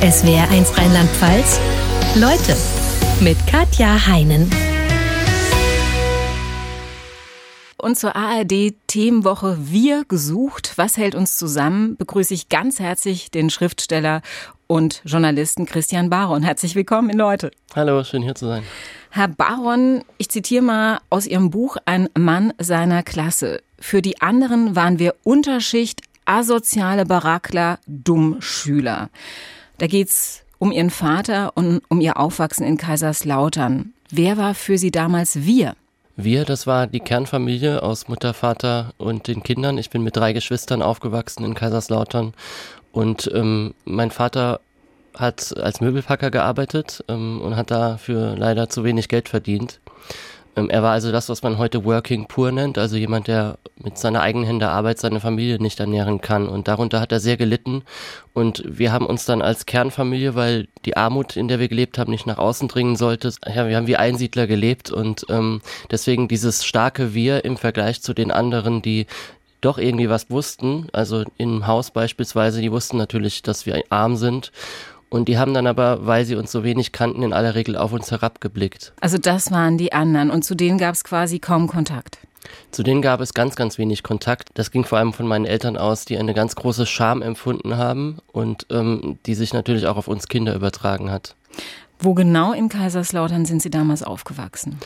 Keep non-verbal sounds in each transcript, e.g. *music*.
SWR1 Rheinland-Pfalz. Leute mit Katja Heinen. Und zur ARD Themenwoche Wir gesucht. Was hält uns zusammen? Begrüße ich ganz herzlich den Schriftsteller und Journalisten Christian Baron. Herzlich willkommen in Leute. Hallo, schön hier zu sein. Herr Baron, ich zitiere mal aus Ihrem Buch Ein Mann seiner Klasse. Für die anderen waren wir Unterschicht, asoziale Barackler, Dummschüler. Da geht's um Ihren Vater und um Ihr Aufwachsen in Kaiserslautern. Wer war für Sie damals wir? Wir, das war die Kernfamilie aus Mutter, Vater und den Kindern. Ich bin mit drei Geschwistern aufgewachsen in Kaiserslautern und ähm, mein Vater hat als Möbelpacker gearbeitet ähm, und hat dafür leider zu wenig Geld verdient. Ähm, er war also das, was man heute Working Poor nennt, also jemand, der mit seiner eigenen Hände Arbeit seine Familie nicht ernähren kann. Und darunter hat er sehr gelitten. Und wir haben uns dann als Kernfamilie, weil die Armut, in der wir gelebt haben, nicht nach außen dringen sollte, ja, wir haben wie Einsiedler gelebt und ähm, deswegen dieses starke Wir im Vergleich zu den anderen, die doch irgendwie was wussten, also im Haus beispielsweise, die wussten natürlich, dass wir arm sind und die haben dann aber, weil sie uns so wenig kannten, in aller Regel auf uns herabgeblickt. Also das waren die anderen und zu denen gab es quasi kaum Kontakt. Zu denen gab es ganz, ganz wenig Kontakt. Das ging vor allem von meinen Eltern aus, die eine ganz große Scham empfunden haben und ähm, die sich natürlich auch auf uns Kinder übertragen hat. Wo genau in Kaiserslautern sind Sie damals aufgewachsen?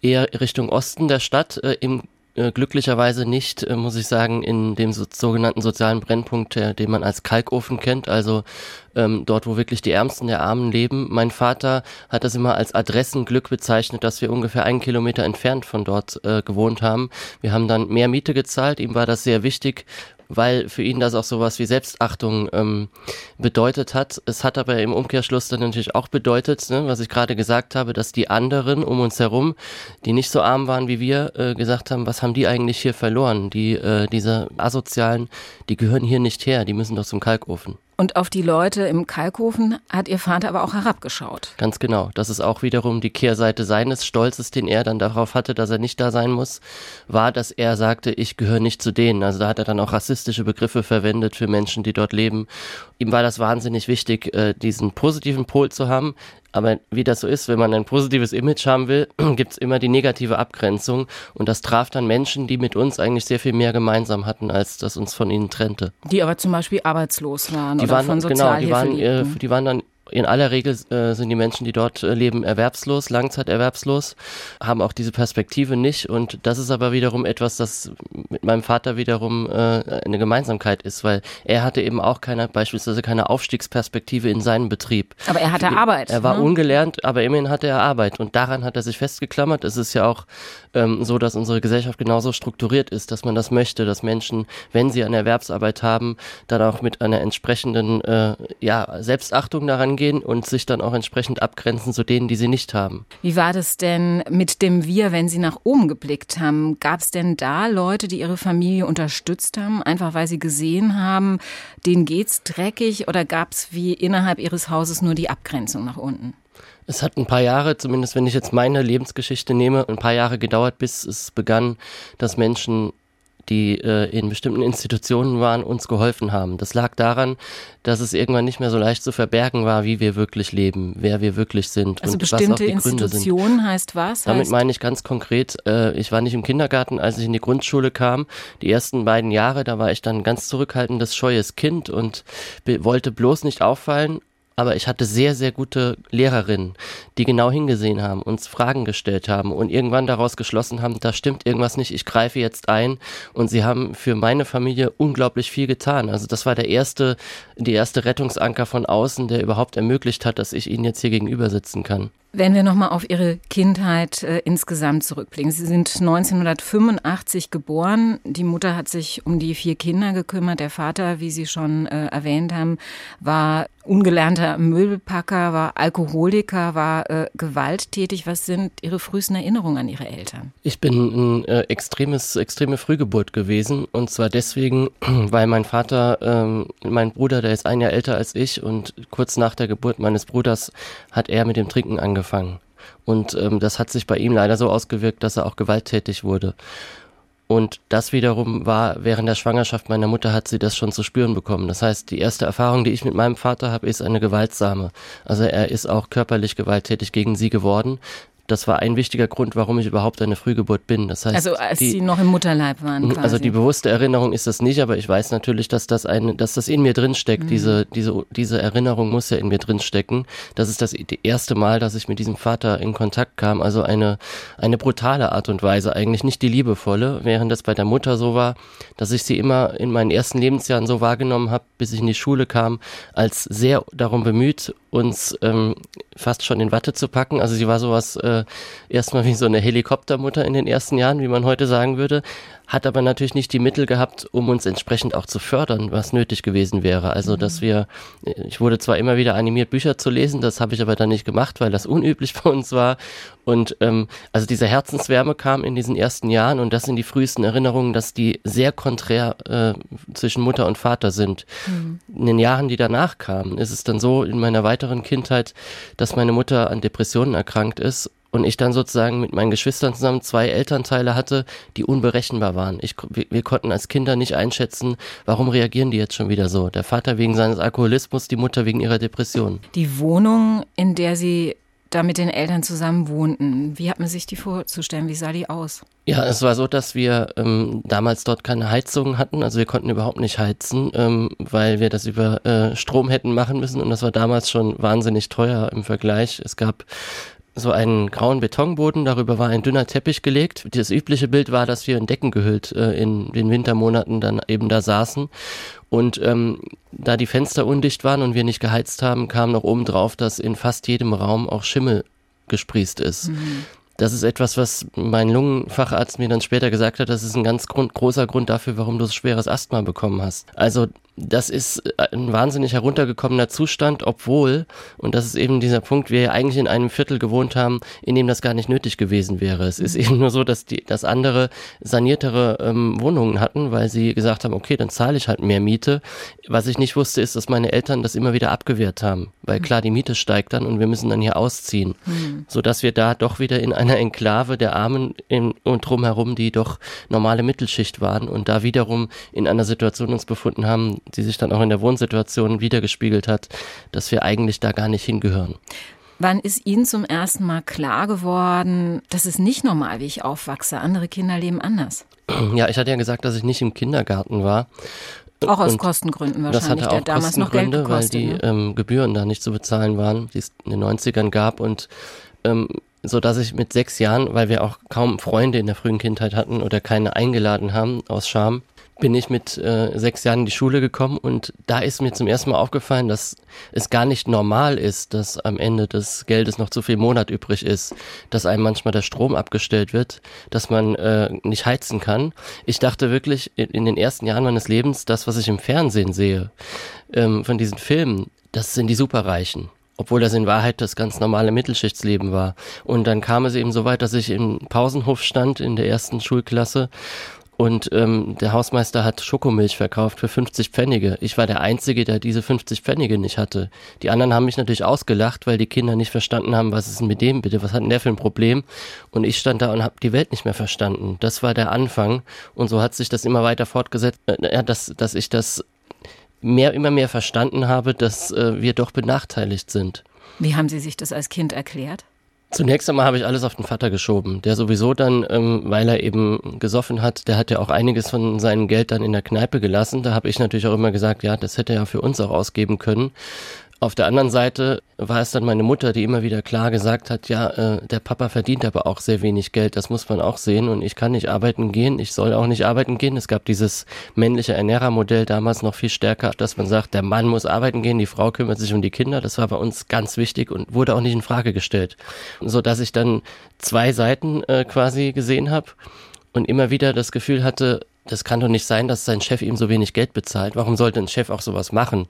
Eher Richtung Osten der Stadt, äh, im äh, glücklicherweise nicht, äh, muss ich sagen, in dem so, sogenannten sozialen Brennpunkt, äh, den man als Kalkofen kennt, also ähm, dort, wo wirklich die Ärmsten der Armen leben. Mein Vater hat das immer als Adressenglück bezeichnet, dass wir ungefähr einen Kilometer entfernt von dort gewohnt haben. Wir haben dann mehr Miete gezahlt, ihm war das sehr wichtig, weil für ihn das auch sowas wie Selbstachtung ähm, bedeutet hat. Es hat aber im Umkehrschluss dann natürlich auch bedeutet, ne, was ich gerade gesagt habe, dass die anderen um uns herum, die nicht so arm waren wie wir, äh, gesagt haben, was haben die eigentlich hier verloren? Die, äh, diese Asozialen, die gehören hier nicht her, die müssen doch zum Kalkofen. Und auf die Leute im Kalkhofen hat Ihr Vater aber auch herabgeschaut. Ganz genau. Das ist auch wiederum die Kehrseite seines Stolzes, den er dann darauf hatte, dass er nicht da sein muss, war, dass er sagte, ich gehöre nicht zu denen. Also da hat er dann auch rassistische Begriffe verwendet für Menschen, die dort leben. Ihm war das wahnsinnig wichtig, äh, diesen positiven Pol zu haben, aber wie das so ist, wenn man ein positives Image haben will, *clears throat* gibt's immer die negative Abgrenzung. Und das traf dann Menschen, die mit uns eigentlich sehr viel mehr gemeinsam hatten, als das uns von ihnen trennte. Die aber zum Beispiel arbeitslos waren die oder waren, von Genau, die waren, äh, die waren dann in aller Regel äh, sind die Menschen, die dort äh, leben, erwerbslos, langzeiterwerbslos, haben auch diese Perspektive nicht. Und das ist aber wiederum etwas, das mit meinem Vater wiederum äh, eine Gemeinsamkeit ist, weil er hatte eben auch keine, beispielsweise keine Aufstiegsperspektive in seinem Betrieb. Aber er hatte Arbeit. Er war ne? ungelernt, aber immerhin hatte er Arbeit. Und daran hat er sich festgeklammert. Es ist ja auch ähm, so, dass unsere Gesellschaft genauso strukturiert ist, dass man das möchte, dass Menschen, wenn sie eine Erwerbsarbeit haben, dann auch mit einer entsprechenden äh, ja, Selbstachtung daran gehen und sich dann auch entsprechend abgrenzen zu denen, die sie nicht haben. Wie war das denn mit dem Wir, wenn Sie nach oben geblickt haben? Gab es denn da Leute, die Ihre Familie unterstützt haben, einfach weil sie gesehen haben, denen geht's dreckig oder gab es wie innerhalb Ihres Hauses nur die Abgrenzung nach unten? Es hat ein paar Jahre, zumindest wenn ich jetzt meine Lebensgeschichte nehme, ein paar Jahre gedauert, bis es begann, dass Menschen die äh, in bestimmten Institutionen waren, uns geholfen haben. Das lag daran, dass es irgendwann nicht mehr so leicht zu verbergen war, wie wir wirklich leben, wer wir wirklich sind Also und was auch bestimmte die Gründe sind. Institutionen heißt was? Damit heißt, meine ich ganz konkret, äh, ich war nicht im Kindergarten, als ich in die Grundschule kam. Die ersten beiden Jahre, da war ich dann ein ganz zurückhaltendes, scheues Kind und wollte bloß nicht auffallen. Aber ich hatte sehr, sehr gute Lehrerinnen, die genau hingesehen haben, uns Fragen gestellt haben und irgendwann daraus geschlossen haben, da stimmt irgendwas nicht, ich greife jetzt ein. Und sie haben für meine Familie unglaublich viel getan. Also das war der erste, die erste Rettungsanker von außen, der überhaupt ermöglicht hat, dass ich ihnen jetzt hier gegenüber sitzen kann. Wenn wir nochmal auf Ihre Kindheit äh, insgesamt zurückblicken. Sie sind 1985 geboren. Die Mutter hat sich um die vier Kinder gekümmert. Der Vater, wie Sie schon äh, erwähnt haben, war ungelernter Möbelpacker, war Alkoholiker, war äh, gewalttätig. Was sind Ihre frühesten Erinnerungen an Ihre Eltern? Ich bin ein äh, extremes, extreme Frühgeburt gewesen und zwar deswegen, *clears throat* weil mein Vater, ähm, mein Bruder, der ist ein Jahr älter als ich und kurz nach der Geburt meines Bruders hat er mit dem Trinken angefangen. Und ähm, das hat sich bei ihm leider so ausgewirkt, dass er auch gewalttätig wurde. Und das wiederum war, während der Schwangerschaft meiner Mutter hat sie das schon zu spüren bekommen. Das heißt, die erste Erfahrung, die ich mit meinem Vater habe, ist eine gewaltsame. Also er ist auch körperlich gewalttätig gegen sie geworden das war ein wichtiger Grund, warum ich überhaupt eine Frühgeburt bin. Das heißt, also als die, Sie noch im Mutterleib waren. Quasi. Also die bewusste Erinnerung ist das nicht, aber ich weiß natürlich, dass das ein, dass das in mir drin steckt. Mhm. Diese, diese, diese Erinnerung muss ja in mir drin stecken. Das ist das erste Mal, dass ich mit diesem Vater in Kontakt kam. Also eine, eine brutale Art und Weise, eigentlich nicht die liebevolle, während das bei der Mutter so war, dass ich sie immer in meinen ersten Lebensjahren so wahrgenommen habe, bis ich in die Schule kam, als sehr darum bemüht, uns ähm, fast schon in Watte zu packen. Also sie war sowas äh, erstmal wie so eine Helikoptermutter in den ersten Jahren, wie man heute sagen würde, hat aber natürlich nicht die Mittel gehabt, um uns entsprechend auch zu fördern, was nötig gewesen wäre. Also, dass mhm. wir, ich wurde zwar immer wieder animiert, Bücher zu lesen, das habe ich aber dann nicht gemacht, weil das unüblich *laughs* bei uns war. Und ähm, also diese Herzenswärme kam in diesen ersten Jahren und das sind die frühesten Erinnerungen, dass die sehr konträr äh, zwischen Mutter und Vater sind. Mhm. In den Jahren, die danach kamen, ist es dann so in meiner weiteren Kindheit, dass meine Mutter an Depressionen erkrankt ist und ich dann sozusagen mit meinen Geschwistern zusammen zwei Elternteile hatte, die unberechenbar waren. Ich, wir, konnten als Kinder nicht einschätzen, warum reagieren die jetzt schon wieder so. Der Vater wegen seines Alkoholismus, die Mutter wegen ihrer Depression. Die Wohnung, in der Sie da mit den Eltern zusammen wohnten, wie hat man sich die vorzustellen? Wie sah die aus? Ja, es war so, dass wir ähm, damals dort keine Heizung hatten. Also wir konnten überhaupt nicht heizen, ähm, weil wir das über äh, Strom hätten machen müssen. Und das war damals schon wahnsinnig teuer im Vergleich. Es gab so einen grauen Betonboden, darüber war ein dünner Teppich gelegt. Das übliche Bild war, dass wir in Decken gehüllt äh, in den Wintermonaten dann eben da saßen. Und ähm, da die Fenster undicht waren und wir nicht geheizt haben, kam noch oben drauf, dass in fast jedem Raum auch Schimmel gesprießt ist. Mhm. Das ist etwas, was mein Lungenfacharzt mir dann später gesagt hat, das ist ein ganz Grund, großer Grund dafür, warum du so schweres Asthma bekommen hast. Also das ist ein wahnsinnig heruntergekommener Zustand, obwohl, und das ist eben dieser Punkt, wir ja eigentlich in einem Viertel gewohnt haben, in dem das gar nicht nötig gewesen wäre. Es ist mhm. eben nur so, dass die, dass andere saniertere ähm, Wohnungen hatten, weil sie gesagt haben, okay, dann zahle ich halt mehr Miete. Was ich nicht wusste, ist, dass meine Eltern das immer wieder abgewehrt haben, weil mhm. klar, die Miete steigt dann und wir müssen dann hier ausziehen, mhm. so dass wir da doch wieder in einer Enklave der Armen in, und drumherum, die doch normale Mittelschicht waren und da wiederum in einer Situation uns befunden haben, die sich dann auch in der Wohnsituation wiedergespiegelt hat, dass wir eigentlich da gar nicht hingehören. Wann ist Ihnen zum ersten Mal klar geworden, das ist nicht normal, wie ich aufwachse? Andere Kinder leben anders. Ja, ich hatte ja gesagt, dass ich nicht im Kindergarten war. Auch aus und Kostengründen wahrscheinlich, das hatte auch der damals noch Geld gekostet. Weil die ne? ähm, Gebühren da nicht zu bezahlen waren, die es in den 90ern gab und ähm, so dass ich mit sechs Jahren, weil wir auch kaum Freunde in der frühen Kindheit hatten oder keine eingeladen haben aus Scham, bin ich mit äh, sechs Jahren in die Schule gekommen und da ist mir zum ersten Mal aufgefallen, dass es gar nicht normal ist, dass am Ende des Geldes noch zu viel Monat übrig ist, dass einem manchmal der Strom abgestellt wird, dass man äh, nicht heizen kann. Ich dachte wirklich in, in den ersten Jahren meines Lebens, das, was ich im Fernsehen sehe, ähm, von diesen Filmen, das sind die Superreichen obwohl das in Wahrheit das ganz normale Mittelschichtsleben war. Und dann kam es eben so weit, dass ich im Pausenhof stand in der ersten Schulklasse und ähm, der Hausmeister hat Schokomilch verkauft für 50 Pfennige. Ich war der Einzige, der diese 50 Pfennige nicht hatte. Die anderen haben mich natürlich ausgelacht, weil die Kinder nicht verstanden haben, was ist denn mit dem bitte, was hat denn der für ein Problem? Und ich stand da und habe die Welt nicht mehr verstanden. Das war der Anfang. Und so hat sich das immer weiter fortgesetzt, äh, dass, dass ich das mehr, immer mehr verstanden habe, dass äh, wir doch benachteiligt sind. Wie haben Sie sich das als Kind erklärt? Zunächst einmal habe ich alles auf den Vater geschoben, der sowieso dann, ähm, weil er eben gesoffen hat, der hat ja auch einiges von seinem Geld dann in der Kneipe gelassen. Da habe ich natürlich auch immer gesagt, ja, das hätte er ja für uns auch ausgeben können. Auf der anderen Seite war es dann meine Mutter, die immer wieder klar gesagt hat, ja, äh, der Papa verdient aber auch sehr wenig Geld, das muss man auch sehen und ich kann nicht arbeiten gehen, ich soll auch nicht arbeiten gehen. Es gab dieses männliche Ernährermodell damals noch viel stärker, dass man sagt, der Mann muss arbeiten gehen, die Frau kümmert sich um die Kinder. Das war bei uns ganz wichtig und wurde auch nicht in Frage gestellt, so dass ich dann zwei Seiten äh, quasi gesehen habe und immer wieder das Gefühl hatte, das kann doch nicht sein, dass sein Chef ihm so wenig Geld bezahlt. Warum sollte ein Chef auch sowas machen?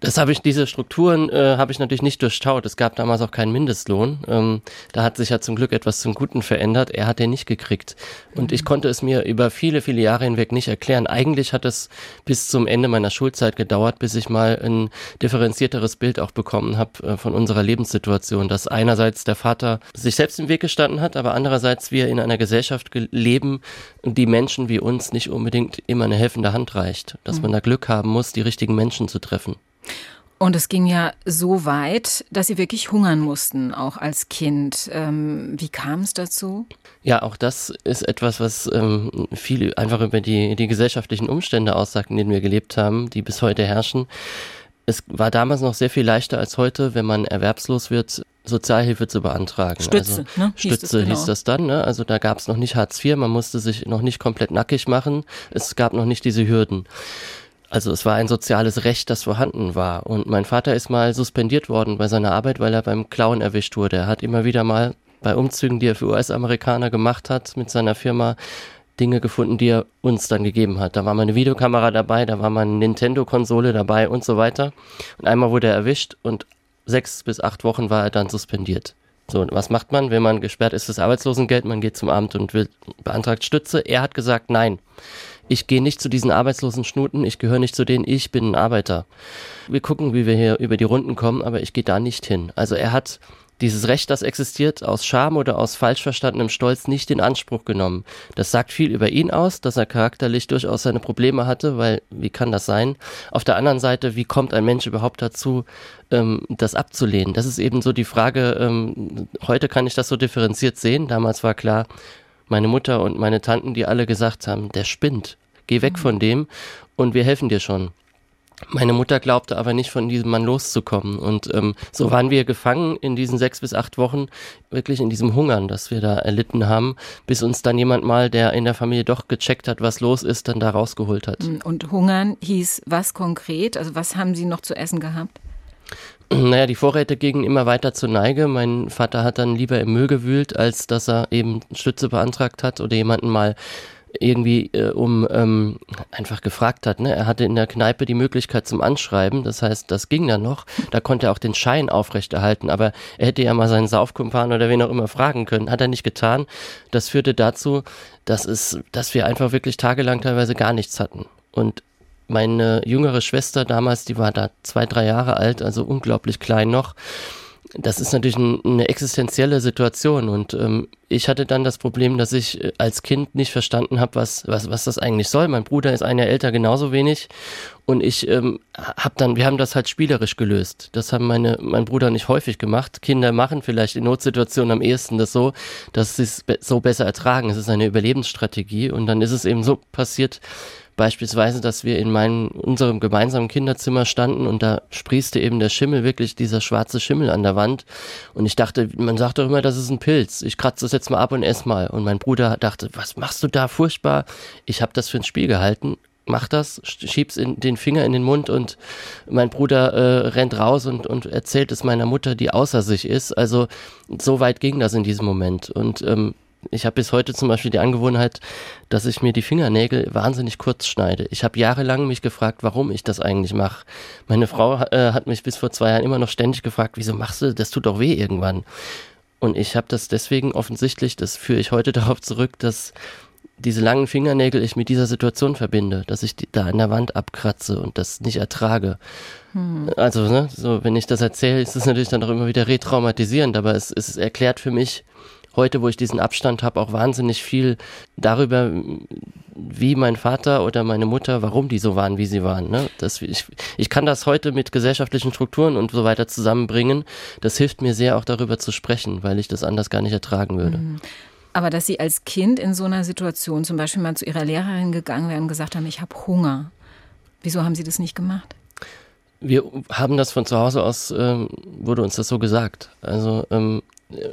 Das habe ich, diese Strukturen äh, habe ich natürlich nicht durchschaut. Es gab damals auch keinen Mindestlohn. Ähm, da hat sich ja zum Glück etwas zum Guten verändert. Er hat den nicht gekriegt. Und mhm. ich konnte es mir über viele, viele Jahre hinweg nicht erklären. Eigentlich hat es bis zum Ende meiner Schulzeit gedauert, bis ich mal ein differenzierteres Bild auch bekommen habe äh, von unserer Lebenssituation. Dass einerseits der Vater sich selbst im Weg gestanden hat, aber andererseits wir in einer Gesellschaft leben, die Menschen wie uns nicht unbedingt immer eine helfende Hand reicht. Dass mhm. man da Glück haben muss, die richtigen Menschen zu treffen. Und es ging ja so weit, dass Sie wirklich hungern mussten, auch als Kind. Ähm, wie kam es dazu? Ja, auch das ist etwas, was ähm, viel einfach über die, die gesellschaftlichen Umstände aussagt, in denen wir gelebt haben, die bis heute herrschen. Es war damals noch sehr viel leichter als heute, wenn man erwerbslos wird, Sozialhilfe zu beantragen. Stütze, also, ne? Stütze hieß, genau. hieß das dann. Ne? Also da gab es noch nicht Hartz IV, man musste sich noch nicht komplett nackig machen. Es gab noch nicht diese Hürden. Also es war ein soziales Recht, das vorhanden war. Und mein Vater ist mal suspendiert worden bei seiner Arbeit, weil er beim Klauen erwischt wurde. Er hat immer wieder mal bei Umzügen, die er für US-Amerikaner gemacht hat, mit seiner Firma Dinge gefunden, die er uns dann gegeben hat. Da war mal eine Videokamera dabei, da war mal eine Nintendo-Konsole dabei und so weiter. Und einmal wurde er erwischt und sechs bis acht Wochen war er dann suspendiert. So, was macht man, wenn man gesperrt ist das Arbeitslosengeld? Man geht zum Amt und will, beantragt Stütze. Er hat gesagt, nein ich gehe nicht zu diesen arbeitslosen Schnuten, ich gehöre nicht zu denen, ich bin ein Arbeiter. Wir gucken, wie wir hier über die Runden kommen, aber ich gehe da nicht hin. Also er hat dieses Recht, das existiert, aus Scham oder aus falsch verstandenem Stolz nicht in Anspruch genommen. Das sagt viel über ihn aus, dass er charakterlich durchaus seine Probleme hatte, weil wie kann das sein? Auf der anderen Seite, wie kommt ein Mensch überhaupt dazu, ähm, das abzulehnen? Das ist eben so die Frage, ähm, heute kann ich das so differenziert sehen. Damals war klar, meine Mutter und meine Tanten, die alle gesagt haben, der spinnt, geh weg mhm. von dem und wir helfen dir schon. Meine Mutter glaubte aber nicht, von diesem Mann loszukommen. Und ähm, so waren wir gefangen in diesen sechs bis acht Wochen, wirklich in diesem Hungern, das wir da erlitten haben, bis uns dann jemand mal, der in der Familie doch gecheckt hat, was los ist, dann da rausgeholt hat. Und Hungern hieß was konkret? Also was haben Sie noch zu essen gehabt? *clears throat* Naja, die Vorräte gingen immer weiter zur Neige. Mein Vater hat dann lieber im Müll gewühlt, als dass er eben Stütze beantragt hat oder jemanden mal irgendwie äh, um ähm, einfach gefragt hat. Ne? Er hatte in der Kneipe die Möglichkeit zum Anschreiben, das heißt, das ging dann noch. Da konnte er auch den Schein aufrechterhalten, aber er hätte ja mal seinen Saufkumpan oder wen auch immer fragen können. Hat er nicht getan. Das führte dazu, dass es, dass wir einfach wirklich tagelang teilweise gar nichts hatten. Und meine jüngere Schwester damals, die war da zwei, drei Jahre alt, also unglaublich klein noch. Das ist natürlich ein, eine existenzielle Situation und ähm, ich hatte dann das Problem, dass ich äh, als Kind nicht verstanden habe, was, was, was das eigentlich soll. Mein Bruder ist ein Jahr älter, genauso wenig und ich ähm, habe dann, wir haben das halt spielerisch gelöst. Das haben meine, mein Bruder nicht häufig gemacht. Kinder machen vielleicht in Notsituationen am ehesten das so, dass sie es so besser ertragen. Es ist eine Überlebensstrategie und dann ist es eben so passiert, Beispielsweise, dass wir in meinem, unserem gemeinsamen Kinderzimmer standen und da sprießte eben der Schimmel, wirklich dieser schwarze Schimmel an der Wand. Und ich dachte, man sagt doch immer, das ist ein Pilz. Ich kratze das jetzt mal ab und ess mal. Und mein Bruder dachte, was machst du da? Furchtbar. Ich habe das für ein Spiel gehalten mach das, schieb's in den Finger in den Mund und mein Bruder äh, rennt raus und, und erzählt es meiner Mutter, die außer sich ist. Also so weit ging das in diesem Moment. Und ähm, ich habe bis heute zum Beispiel die Angewohnheit, dass ich mir die Fingernägel wahnsinnig kurz schneide. Ich habe jahrelang mich gefragt, warum ich das eigentlich mache. Meine Frau äh, hat mich bis vor zwei Jahren immer noch ständig gefragt, wieso machst du, das tut doch weh irgendwann. Und ich habe das deswegen offensichtlich, das führe ich heute *laughs* darauf zurück, dass diese langen Fingernägel ich mit dieser Situation verbinde, dass ich die da an der Wand abkratze und das nicht ertrage. Hm. Also, ne, so, wenn ich das erzähle, ist es natürlich dann auch immer wieder retraumatisierend, aber es, es erklärt für mich, heute, wo ich diesen Abstand habe, auch wahnsinnig viel darüber, wie mein Vater oder meine Mutter, warum die so waren, wie sie waren. Ne? Das, ich, ich kann das heute mit gesellschaftlichen Strukturen und so weiter zusammenbringen. Das hilft mir sehr, auch darüber zu sprechen, weil ich das anders gar nicht ertragen würde. Mhm. Aber dass Sie als Kind in so einer Situation zum Beispiel mal zu Ihrer Lehrerin gegangen wären und gesagt haben, ich habe Hunger. Wieso haben Sie das nicht gemacht? Wir haben das von zu Hause aus, ähm, wurde uns das so gesagt. Also ähm,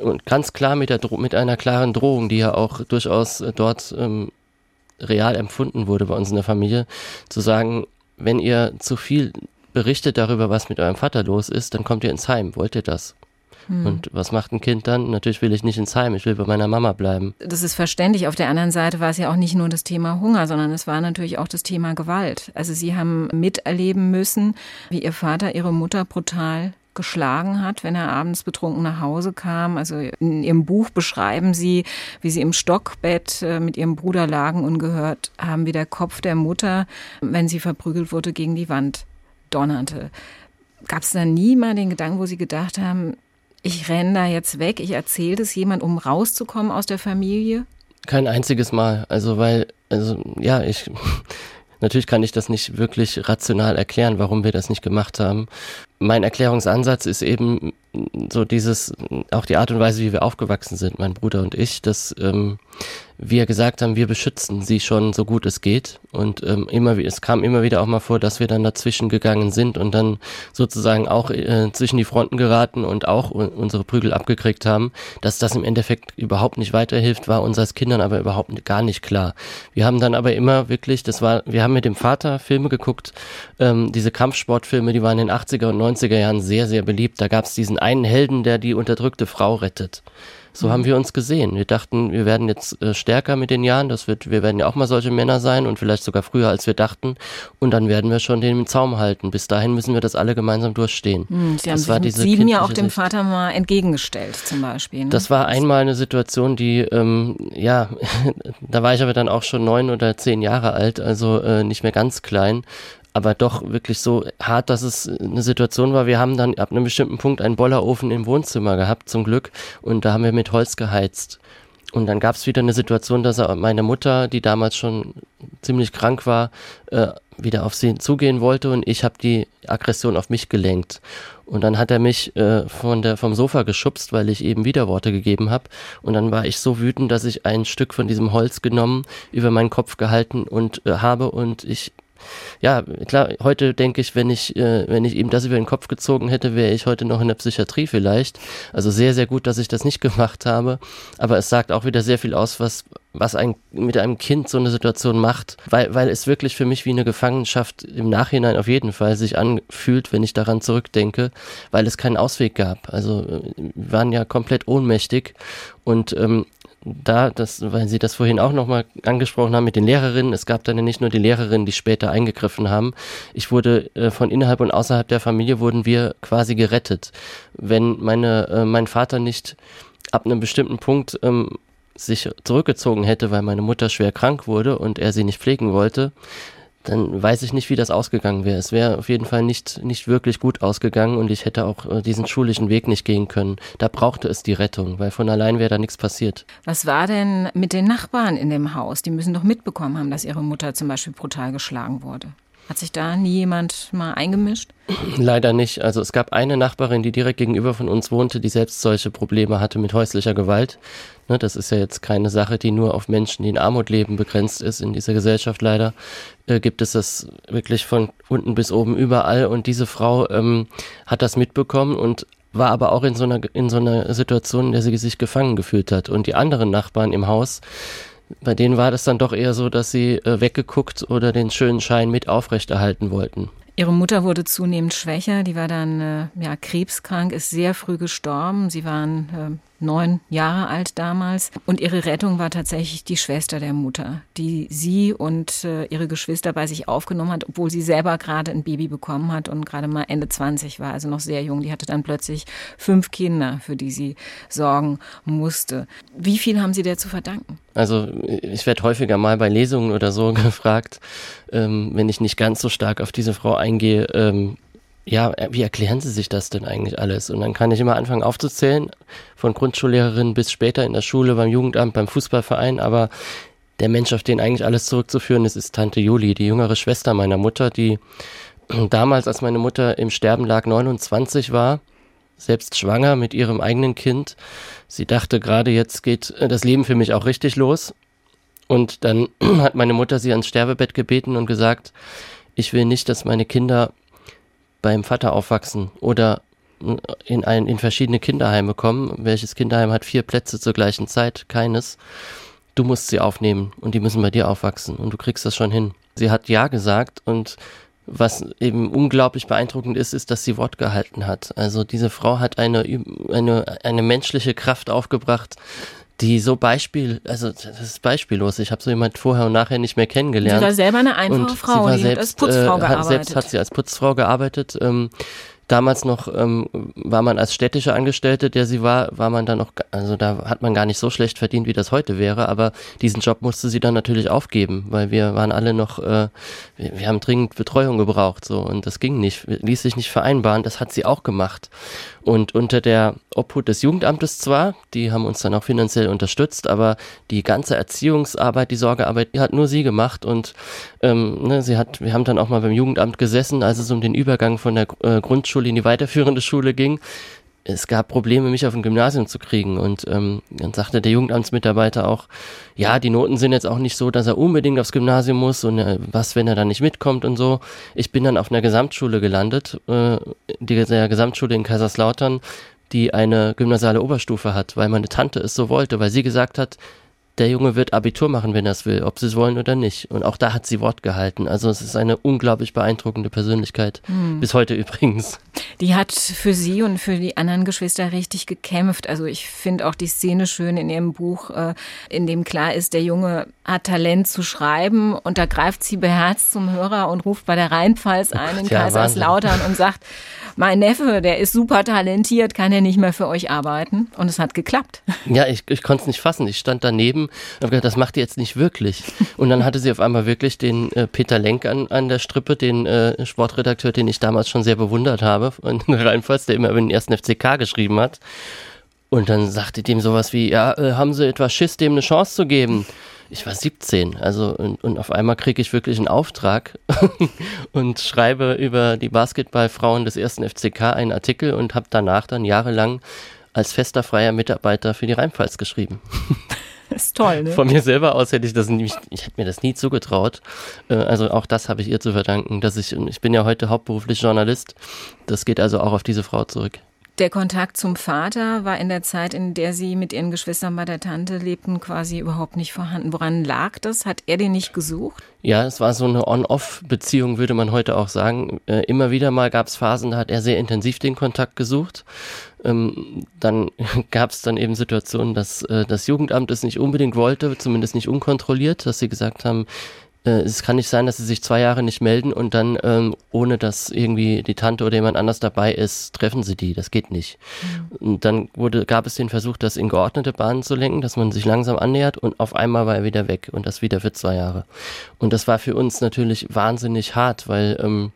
und ganz klar mit, der, mit einer klaren Drohung, die ja auch durchaus äh, dort ähm, real empfunden wurde bei uns in der Familie, zu sagen, wenn ihr zu viel berichtet darüber, was mit eurem Vater los ist, dann kommt ihr ins Heim. Wollt ihr das? Hm. Und was macht ein Kind dann? Natürlich will ich nicht ins Heim, ich will bei meiner Mama bleiben. Das ist verständlich. Auf der anderen Seite war es ja auch nicht nur das Thema Hunger, sondern es war natürlich auch das Thema Gewalt. Also Sie haben miterleben müssen, wie Ihr Vater Ihre Mutter brutal geschlagen hat, wenn er abends betrunken nach Hause kam. Also in Ihrem Buch beschreiben Sie, wie Sie im Stockbett äh, mit Ihrem Bruder lagen und gehört haben, wie der Kopf der Mutter, wenn sie verprügelt wurde, gegen die Wand donnerte. Gab es da nie mal den Gedanken, wo Sie gedacht haben, ich renne da jetzt weg, ich erzähle das jemand, um rauszukommen aus der Familie? Kein einziges Mal. Also weil, also ja, ich *laughs* natürlich kann ich das nicht wirklich rational erklären, warum wir das nicht gemacht haben. Mein Erklärungsansatz ist eben so dieses, auch die Art und Weise, wie wir aufgewachsen sind, mein Bruder und ich, dass ähm, wir gesagt haben, wir beschützen sie schon so gut es geht. Und ähm, immer, es kam immer wieder auch mal vor, dass wir dann dazwischen gegangen sind und dann sozusagen auch äh, zwischen die Fronten geraten und auch unsere Prügel abgekriegt haben. Dass das im Endeffekt überhaupt nicht weiterhilft, war uns als Kindern aber überhaupt gar nicht klar. Wir haben dann aber immer wirklich, das war, wir haben mit dem Vater Filme geguckt, ähm, diese Kampfsportfilme, die waren in den 80er und 90er Jahren sehr, sehr beliebt. Da gab es diesen einen Helden, der die unterdrückte Frau rettet. So haben wir uns gesehen. Wir dachten, wir werden jetzt äh, stärker mit den Jahren. Das wird, wir werden ja auch mal solche Männer sein und vielleicht sogar früher, als wir dachten. Und dann werden wir schon den Zaum halten. Bis dahin müssen wir das alle gemeinsam durchstehen. Hm, Sie das haben sich sieben ja auch dem Sicht. Vater mal entgegengestellt, zum Beispiel. Ne? Das war einmal eine Situation, die, ähm, ja, *laughs* da war ich aber dann auch schon neun oder zehn Jahre alt, also äh, nicht mehr ganz klein aber doch wirklich so hart, dass es eine Situation war. Wir haben dann ab einem bestimmten Punkt einen Bollerofen im Wohnzimmer gehabt, zum Glück, und da haben wir mit Holz geheizt. Und dann gab es wieder eine Situation, dass er meine Mutter, die damals schon ziemlich krank war, äh, wieder auf sie zugehen wollte und ich habe die Aggression auf mich gelenkt. Und dann hat er mich äh, von der, vom Sofa geschubst, weil ich eben Widerworte gegeben habe. Und dann war ich so wütend, dass ich ein Stück von diesem Holz genommen, über meinen Kopf gehalten und äh, habe und ich ja, klar, heute denke ich, wenn ich, äh, wenn ich ihm das über den Kopf gezogen hätte, wäre ich heute noch in der Psychiatrie vielleicht. Also sehr, sehr gut, dass ich das nicht *laughs* gemacht habe. Aber es sagt auch wieder sehr viel aus, was, was ein, mit einem Kind so eine Situation macht, weil, weil es wirklich für mich wie eine Gefangenschaft im Nachhinein auf jeden Fall sich anfühlt, wenn ich daran zurückdenke, weil es keinen Ausweg gab. Also äh, wir waren ja komplett ohnmächtig und ähm, da, das, weil Sie das vorhin auch nochmal angesprochen haben mit den Lehrerinnen, es gab dann ja nicht nur die Lehrerinnen, die später eingegriffen haben. Ich wurde äh, von innerhalb und außerhalb der Familie wurden wir quasi gerettet. Wenn meine, äh, mein Vater nicht ab einem bestimmten Punkt ähm, sich zurückgezogen hätte, weil meine Mutter schwer krank wurde und er sie nicht pflegen wollte, dann weiß ich nicht, wie das ausgegangen wäre. Es wäre auf jeden Fall nicht, nicht wirklich gut ausgegangen und ich hätte auch äh, diesen schulischen Weg nicht gehen können. Da brauchte es die Rettung, weil von allein wäre da nichts passiert. Was war denn mit den Nachbarn in dem Haus? Die müssen doch mitbekommen haben, dass ihre Mutter zum Beispiel brutal geschlagen wurde. Hat sich da nie jemand mal eingemischt? Leider nicht. Also es gab eine Nachbarin, die direkt gegenüber von uns wohnte, die selbst solche Probleme hatte mit häuslicher Gewalt. Ne, das ist ja jetzt keine Sache, die nur auf Menschen, die in Armut leben, begrenzt ist. In dieser Gesellschaft leider äh, gibt es das wirklich von unten bis oben überall. Und diese Frau ähm, hat das mitbekommen und war aber auch in so einer in so einer Situation, in der sie sich gefangen gefühlt hat. Und die anderen Nachbarn im Haus bei denen war das dann doch eher so, dass sie äh, weggeguckt oder den schönen Schein mit aufrechterhalten wollten. Ihre Mutter wurde zunehmend schwächer, die war dann äh, ja, krebskrank, ist sehr früh gestorben. Sie waren äh, neun Jahre alt damals. Und ihre Rettung war tatsächlich die Schwester der Mutter, die sie und äh, ihre Geschwister bei sich aufgenommen hat, obwohl sie selber gerade ein Baby bekommen hat und gerade mal Ende 20 war, also noch sehr jung. Die hatte dann plötzlich fünf Kinder, für die sie sorgen musste. Wie viel haben Sie der zu verdanken? Also ich werde häufiger mal bei Lesungen oder so *laughs* gefragt, ähm, wenn ich nicht ganz so stark auf diese Frau eingehe, ähm, ja, äh, wie erklären Sie sich das denn eigentlich alles? Und dann kann ich immer anfangen aufzuzählen, von Grundschullehrerin bis später in der Schule, beim Jugendamt, beim Fußballverein, aber der Mensch, auf den eigentlich alles zurückzuführen ist, ist Tante Juli, die jüngere Schwester meiner Mutter, die *clears throat* damals, als meine Mutter im Sterben lag, 29 war, selbst schwanger mit ihrem eigenen Kind. Sie dachte gerade, jetzt geht äh, das Leben für mich auch richtig los. Und dann *clears throat* hat meine Mutter sie ans Sterbebett gebeten und gesagt, ich will nicht, dass meine Kinder beim Vater aufwachsen oder in, ein, in verschiedene Kinderheime kommen. Welches Kinderheim hat vier Plätze zur gleichen Zeit? Keines. Du musst sie aufnehmen und die müssen bei dir aufwachsen und du kriegst das schon hin. Sie hat Ja gesagt und was eben unglaublich beeindruckend ist, ist, dass sie Wort gehalten hat. Also diese Frau hat eine, eine, eine menschliche Kraft aufgebracht, die so Beispiel, also das ist beispiellos. Ich habe so jemand vorher und nachher nicht mehr kennengelernt. Sie war selber eine einfache und Frau, sie war die selbst, als Putzfrau äh, gearbeitet. Hat, selbst hat sie als Putzfrau gearbeitet. Ähm, Damals noch ähm, war man als städtische Angestellte, der sie war, war man dann noch, also da hat man gar nicht so schlecht verdient, wie das heute wäre, aber diesen Job musste sie dann natürlich aufgeben, weil wir waren alle noch, äh, wir, wir haben dringend Betreuung gebraucht, so und das ging nicht, ließ sich nicht vereinbaren, das hat sie auch gemacht. Und unter der Obhut des Jugendamtes zwar, die haben uns dann auch finanziell unterstützt, aber die ganze Erziehungsarbeit, die Sorgearbeit, die hat nur sie gemacht und ähm, ne, sie hat, wir haben dann auch mal beim Jugendamt gesessen, als es um den Übergang von der äh, Grundschule in die weiterführende Schule ging es gab Probleme, mich auf ein Gymnasium zu kriegen. Und ähm, dann sagte der Jugendamtsmitarbeiter auch, ja, die Noten sind jetzt auch nicht so, dass er unbedingt aufs Gymnasium muss und äh, was, wenn er dann nicht mitkommt und so. Ich bin dann auf einer Gesamtschule gelandet, äh, die, der Gesamtschule in Kaiserslautern, die eine gymnasiale Oberstufe hat, weil meine Tante es so wollte, weil sie gesagt hat, der Junge wird Abitur machen, wenn er es will, ob sie es wollen oder nicht. Und auch da hat sie Wort gehalten. Also es ist eine unglaublich beeindruckende Persönlichkeit. Hm. Bis heute übrigens. Die hat für sie und für die anderen Geschwister richtig gekämpft. Also ich finde auch die Szene schön in ihrem Buch, äh, in dem klar ist, der Junge hat Talent zu schreiben und da greift sie beherzt zum Hörer und ruft bei der Rheinpfalz ein in ja, Kaiserslautern und sagt, mein Neffe, der ist super talentiert, kann er nicht mehr für euch arbeiten? Und es hat geklappt. Ja, ich, ich konnte es nicht fassen. Ich stand daneben und habe gedacht, das macht ihr jetzt nicht wirklich. Und dann hatte sie auf einmal wirklich den äh, Peter Lenk an, an der Strippe, den äh, Sportredakteur, den ich damals schon sehr bewundert habe, *laughs* in Rheinpfalz, der immer über den ersten FCK geschrieben hat. Und dann sagte dem sowas wie, ja, äh, haben Sie etwas Schiss, dem eine Chance zu geben? Ich war 17, also und, und auf einmal kriege ich wirklich einen Auftrag *laughs* und schreibe über die Basketballfrauen des ersten FCK einen Artikel und habe danach dann jahrelang als fester freier Mitarbeiter für die Rheinpfalz geschrieben. Das ist toll, ne? Von mir selber aus hätte ich das nie, ich hätte mir das nie zugetraut. Äh, also auch das habe ich ihr zu verdanken, dass ich, ich bin ja heute hauptberuflich Journalist. Das geht also auch auf diese Frau zurück. Der Kontakt zum Vater war in der Zeit, in der Sie mit Ihren Geschwistern bei der Tante lebten, quasi überhaupt nicht vorhanden. Woran lag das? Hat er den nicht gesucht? Ja, es war so eine On-Off-Beziehung, würde man heute auch sagen. Äh, immer wieder mal gab es Phasen, da hat er sehr intensiv den Kontakt gesucht. Ähm, dann *laughs* gab es dann eben Situationen, dass äh, das Jugendamt es nicht unbedingt wollte, zumindest nicht unkontrolliert, dass sie gesagt haben, äh, es kann nicht sein, dass sie sich zwei Jahre nicht melden und dann, ähm, ohne dass irgendwie die Tante oder jemand anders dabei ist, treffen sie die. Das geht nicht. Mhm. Und dann wurde, gab es den Versuch, das in geordnete Bahnen zu lenken, dass man sich langsam annähert und auf einmal war er wieder weg und das wieder für zwei Jahre. Und das war für uns natürlich wahnsinnig hart, weil ähm,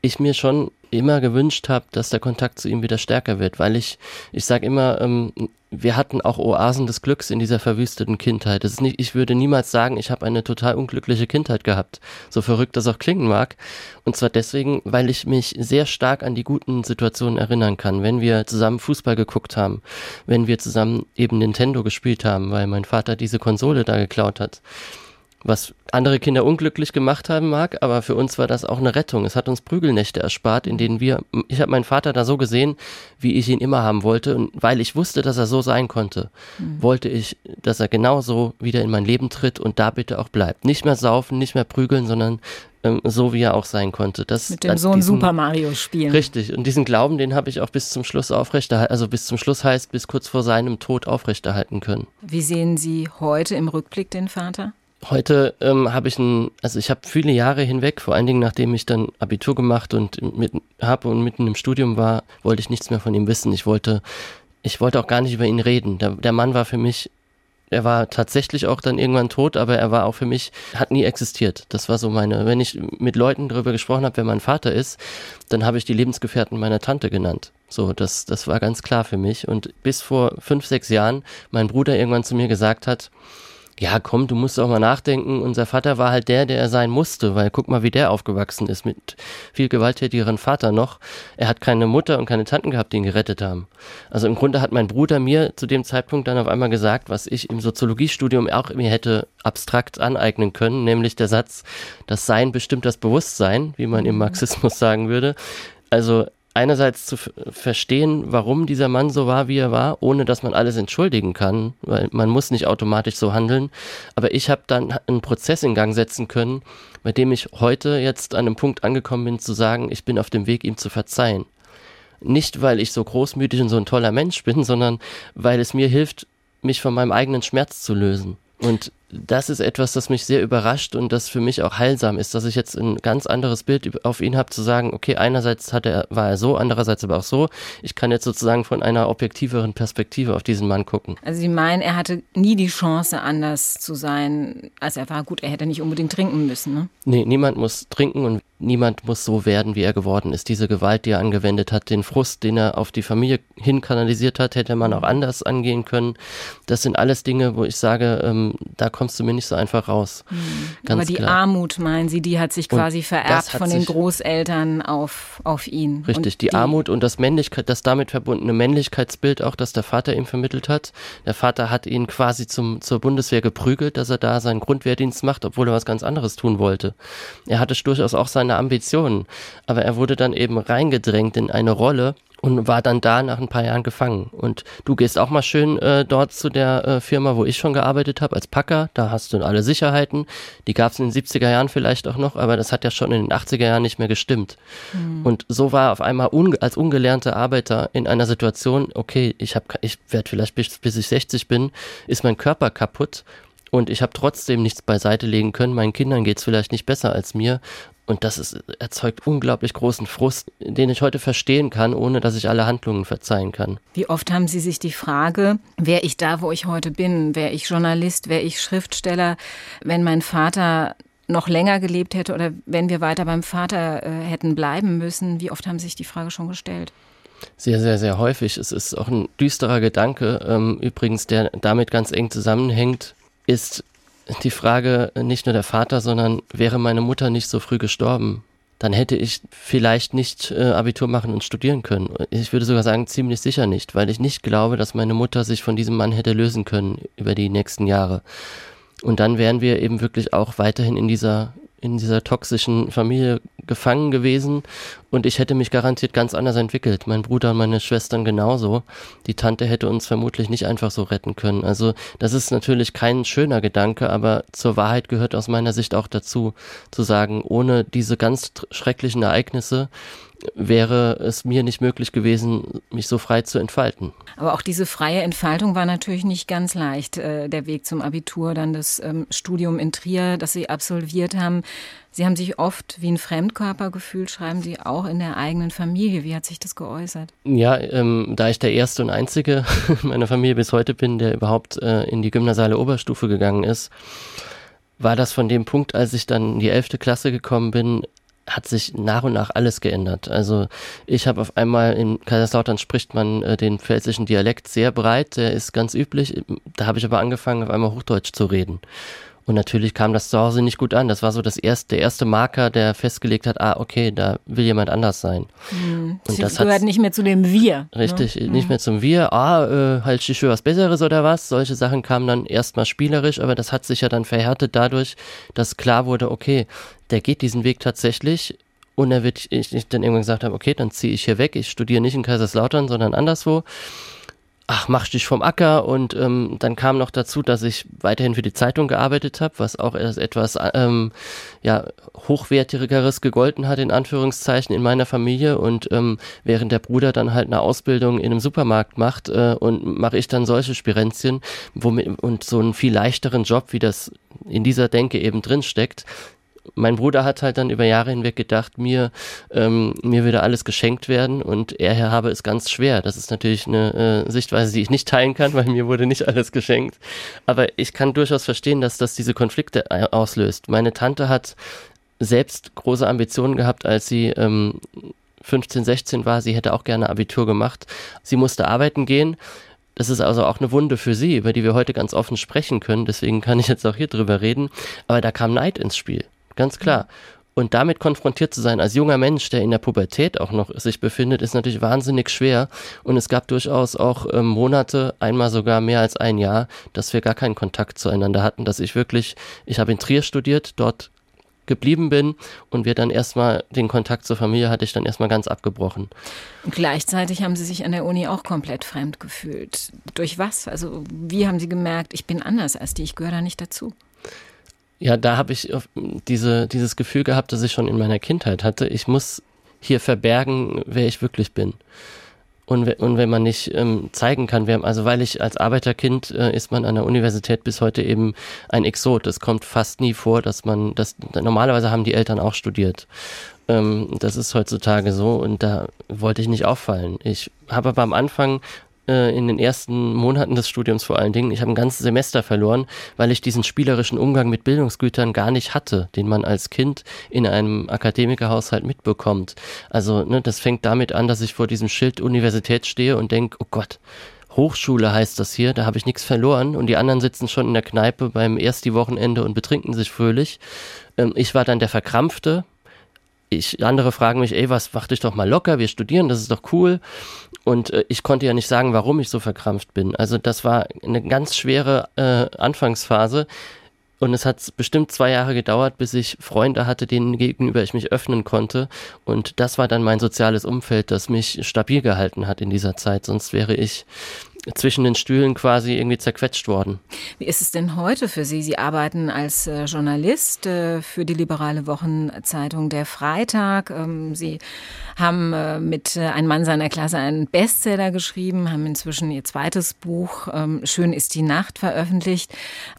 ich mir schon immer gewünscht habe, dass der Kontakt zu ihm wieder stärker wird, weil ich, ich sage immer, ähm, wir hatten auch Oasen des Glücks in dieser verwüsteten Kindheit. Das ist nicht, ich würde niemals sagen, ich habe eine total unglückliche Kindheit gehabt, so verrückt das auch klingen mag. Und zwar deswegen, weil ich mich sehr stark an die guten Situationen erinnern kann, wenn wir zusammen Fußball geguckt haben, wenn wir zusammen eben Nintendo gespielt haben, weil mein Vater diese Konsole da geklaut hat was andere Kinder unglücklich gemacht haben mag, aber für uns war das auch eine Rettung. Es hat uns Prügelnächte erspart, in denen wir, ich habe meinen Vater da so gesehen, wie ich ihn immer haben wollte und weil ich wusste, dass er so sein konnte, mhm. wollte ich, dass er genauso wieder in mein Leben tritt und da bitte auch bleibt. Nicht mehr saufen, nicht mehr prügeln, sondern ähm, so wie er auch sein konnte. Das, Mit dem Sohn diesen, Super Mario spielen. Richtig. Und diesen Glauben, den habe ich auch bis zum Schluss aufrechterhalten, also bis zum Schluss heißt, bis kurz vor seinem Tod aufrechterhalten können. Wie sehen Sie heute im Rückblick den Vater? Heute ähm, habe ich ein, also ich habe viele Jahre hinweg, vor allen Dingen nachdem ich dann Abitur gemacht und mit habe und mitten im Studium war, wollte ich nichts mehr von ihm wissen. Ich wollte, ich wollte auch gar nicht über ihn reden. Der, der Mann war für mich, er war tatsächlich auch dann irgendwann tot, aber er war auch für mich, hat nie existiert. Das war so meine, wenn ich mit Leuten darüber gesprochen habe, wer mein Vater ist, dann habe ich die Lebensgefährten meiner Tante genannt. So, das, das war ganz klar für mich. Und bis vor fünf, sechs Jahren mein Bruder irgendwann zu mir gesagt hat, ja, komm, du musst auch mal nachdenken. Unser Vater war halt der, der er sein musste, weil guck mal, wie der aufgewachsen ist mit viel gewalttätigeren Vater noch. Er hat keine Mutter und keine Tanten gehabt, die ihn gerettet haben. Also im Grunde hat mein Bruder mir zu dem Zeitpunkt dann auf einmal gesagt, was ich im Soziologiestudium auch mir hätte abstrakt aneignen können, nämlich der Satz, das Sein bestimmt das Bewusstsein, wie man im Marxismus sagen würde. Also einerseits zu verstehen, warum dieser Mann so war, wie er war, ohne dass man alles entschuldigen kann, weil man muss nicht automatisch so handeln. Aber ich habe dann einen Prozess in Gang setzen können, bei dem ich heute jetzt an einem Punkt angekommen bin, zu sagen, ich bin auf dem Weg, ihm zu verzeihen. Nicht, weil ich so großmütig und so ein toller Mensch bin, sondern weil es mir hilft, mich von meinem eigenen Schmerz zu lösen. Und das ist etwas, das mich sehr überrascht und das für mich auch heilsam ist, dass ich jetzt ein ganz anderes Bild auf ihn habe, zu sagen, okay, einerseits hat er, war er so, andererseits aber auch so. Ich kann jetzt sozusagen von einer objektiveren Perspektive auf diesen Mann gucken. Also Sie meinen, er hatte nie die Chance, anders zu sein, als er war. Gut, er hätte nicht unbedingt trinken müssen, ne? Nee, niemand muss trinken und niemand muss so werden, wie er geworden ist. Diese Gewalt, die er angewendet hat, den Frust, den er auf die Familie hin kanalisiert hat, hätte man auch anders angehen können. Das sind alles Dinge, wo ich sage, ähm, da kommst du mir nicht so einfach raus. Mhm. Aber die klar. Armut, meinen Sie, die hat sich quasi und vererbt von den Großeltern auf, auf ihn. Richtig, die, die, Armut und das Männlichkeit, das damit verbundene Männlichkeitsbild auch, das der Vater ihm vermittelt hat. Der Vater hat ihn quasi zum, zur Bundeswehr geprügelt, dass er da seinen Grundwehrdienst macht, obwohl er was ganz anderes tun wollte. Er hatte durchaus auch seine Ambitionen, aber er wurde dann eben reingedrängt in eine Rolle, und war dann da nach ein paar Jahren gefangen. Und du gehst auch mal schön äh, dort zu der äh, Firma, wo ich schon gearbeitet habe, als Packer. Da hast du alle Sicherheiten. Die gab es in den 70er Jahren vielleicht auch noch, aber das hat ja schon in den 80er Jahren nicht mehr gestimmt. Mhm. Und so war auf einmal un als ungelernter Arbeiter in einer Situation, okay, ich, hab, ich werde vielleicht bis, bis ich 60 bin, ist mein Körper kaputt und ich habe trotzdem nichts beiseite legen können. Meinen Kindern geht es vielleicht nicht besser als mir. Und das ist, erzeugt unglaublich großen Frust, den ich heute verstehen kann, ohne dass ich alle Handlungen verzeihen kann. Wie oft haben Sie sich die Frage, wäre ich da, wo ich heute bin? Wäre ich Journalist? Wäre ich Schriftsteller? Wenn mein Vater noch länger gelebt hätte oder wenn wir weiter beim Vater äh, hätten bleiben müssen, wie oft haben Sie sich die Frage schon gestellt? Sehr, sehr, sehr häufig. Es ist auch ein düsterer Gedanke, ähm, übrigens, der damit ganz eng zusammenhängt, ist, die Frage nicht nur der Vater, sondern wäre meine Mutter nicht so früh gestorben, dann hätte ich vielleicht nicht äh, Abitur machen und studieren können. Ich würde sogar sagen, ziemlich sicher nicht, weil ich nicht glaube, dass meine Mutter sich von diesem Mann hätte lösen können über die nächsten Jahre. Und dann wären wir eben wirklich auch weiterhin in dieser in dieser toxischen Familie gefangen gewesen und ich hätte mich garantiert ganz anders entwickelt. Mein Bruder und meine Schwestern genauso. Die Tante hätte uns vermutlich nicht einfach so retten können. Also das ist natürlich kein schöner Gedanke, aber zur Wahrheit gehört aus meiner Sicht auch dazu, zu sagen, ohne diese ganz schrecklichen Ereignisse wäre es mir nicht möglich gewesen, mich so frei zu entfalten. Aber auch diese freie Entfaltung war natürlich nicht ganz leicht. Äh, der Weg zum Abitur, dann das ähm, Studium in Trier, das Sie absolviert haben. Sie haben sich oft wie ein Fremdkörper gefühlt, schreiben Sie auch in der eigenen Familie. Wie hat sich das geäußert? Ja, ähm, da ich der erste und einzige *laughs* meiner Familie bis heute bin, der überhaupt äh, in die gymnasiale Oberstufe gegangen ist, war das von dem Punkt, als ich dann in die elfte Klasse gekommen bin, hat sich nach und nach alles geändert. Also ich habe auf einmal in Kaiserslautern spricht man äh, den pfälzischen Dialekt sehr breit, der ist ganz üblich. Da habe ich aber angefangen, auf einmal Hochdeutsch zu reden. Und natürlich kam das zu Hause nicht gut an. Das war so das erste, der erste Marker, der festgelegt hat, ah, okay, da will jemand anders sein. Mhm. Und Sie das gehört nicht mehr zu dem Wir. Ne? Richtig, ne? nicht mehr zum Wir. Ah, äh, halt ich für was Besseres oder was? Solche Sachen kamen dann erstmal spielerisch, aber das hat sich ja dann verhärtet dadurch, dass klar wurde, okay, der geht diesen Weg tatsächlich. Und er wird, ich, ich dann irgendwann gesagt habe, okay, dann ziehe ich hier weg. Ich studiere nicht in Kaiserslautern, sondern anderswo ach, mach dich vom Acker und ähm, dann kam noch dazu, dass ich weiterhin für die Zeitung gearbeitet habe, was auch etwas ähm, ja, hochwertigeres gegolten hat, in Anführungszeichen, in meiner Familie. Und ähm, während der Bruder dann halt eine Ausbildung in einem Supermarkt macht äh, und mache ich dann solche Spirenzien womit, und so einen viel leichteren Job, wie das in dieser Denke eben drin steckt, mein Bruder hat halt dann über Jahre hinweg gedacht, mir, ähm, mir würde alles geschenkt werden und er habe es ganz schwer. Das ist natürlich eine äh, Sichtweise, die ich nicht teilen kann, weil mir wurde nicht alles geschenkt. Aber ich kann durchaus verstehen, dass das diese Konflikte äh, auslöst. Meine Tante hat selbst große Ambitionen gehabt, als sie ähm, 15, 16 war. Sie hätte auch gerne Abitur gemacht. Sie musste arbeiten gehen. Das ist also auch eine Wunde für sie, über die wir heute ganz offen sprechen können. Deswegen kann ich jetzt auch hier drüber reden. Aber da kam Neid ins Spiel ganz klar. Und damit konfrontiert zu sein als junger Mensch, der in der Pubertät auch noch sich befindet, ist natürlich wahnsinnig schwer. Und es gab durchaus auch ähm, Monate, einmal sogar mehr als ein Jahr, dass wir gar keinen Kontakt zueinander hatten, dass ich wirklich, ich habe in Trier studiert, dort geblieben bin und wir dann erstmal den Kontakt zur Familie hatte ich dann erstmal ganz abgebrochen. Und gleichzeitig haben Sie sich an der Uni auch komplett fremd gefühlt. Durch was? Also wie haben Sie gemerkt, ich bin anders als die, ich gehöre da nicht dazu? Ja, da habe ich diese, dieses Gefühl gehabt, das ich schon in meiner Kindheit hatte. Ich muss hier verbergen, wer ich wirklich bin. Und, und wenn man nicht ähm, zeigen kann, wer, also weil ich als Arbeiterkind äh, ist man an der Universität bis heute eben ein Exot. Es kommt fast nie vor, dass man, das normalerweise haben die Eltern auch studiert. Ähm, das ist heutzutage so und da wollte ich nicht auffallen. Ich habe aber am Anfang äh, in den ersten Monaten des Studiums vor allen Dingen. Ich habe ein ganzes Semester verloren, weil ich diesen spielerischen Umgang mit Bildungsgütern gar nicht hatte, den man als Kind in einem Akademikerhaushalt mitbekommt. Also ne, das fängt damit an, dass ich vor diesem Schild Universität stehe und denke, oh Gott, Hochschule heißt das hier, da habe ich nichts verloren und die anderen sitzen schon in der Kneipe beim Ersti-Wochenende und betrinken sich fröhlich. Ähm, ich war dann der Verkrampfte, ich, andere fragen mich, ey, was, mach dich doch mal locker, wir studieren, das ist doch cool. Und äh, ich konnte ja nicht sagen, warum ich so verkrampft bin. Also das war eine ganz schwere äh, Anfangsphase. Und es hat bestimmt zwei Jahre gedauert, bis ich Freunde hatte, denen gegenüber ich mich öffnen konnte. Und das war dann mein soziales Umfeld, das mich stabil gehalten hat in dieser Zeit. Sonst wäre ich zwischen den Stühlen quasi irgendwie zerquetscht worden. Wie ist es denn heute für Sie? Sie arbeiten als äh, Journalist äh, für die liberale Wochenzeitung Der Freitag. Ähm, Sie haben äh, mit Ein Mann seiner Klasse einen Bestseller geschrieben, haben inzwischen Ihr zweites Buch ähm, Schön ist die Nacht veröffentlicht.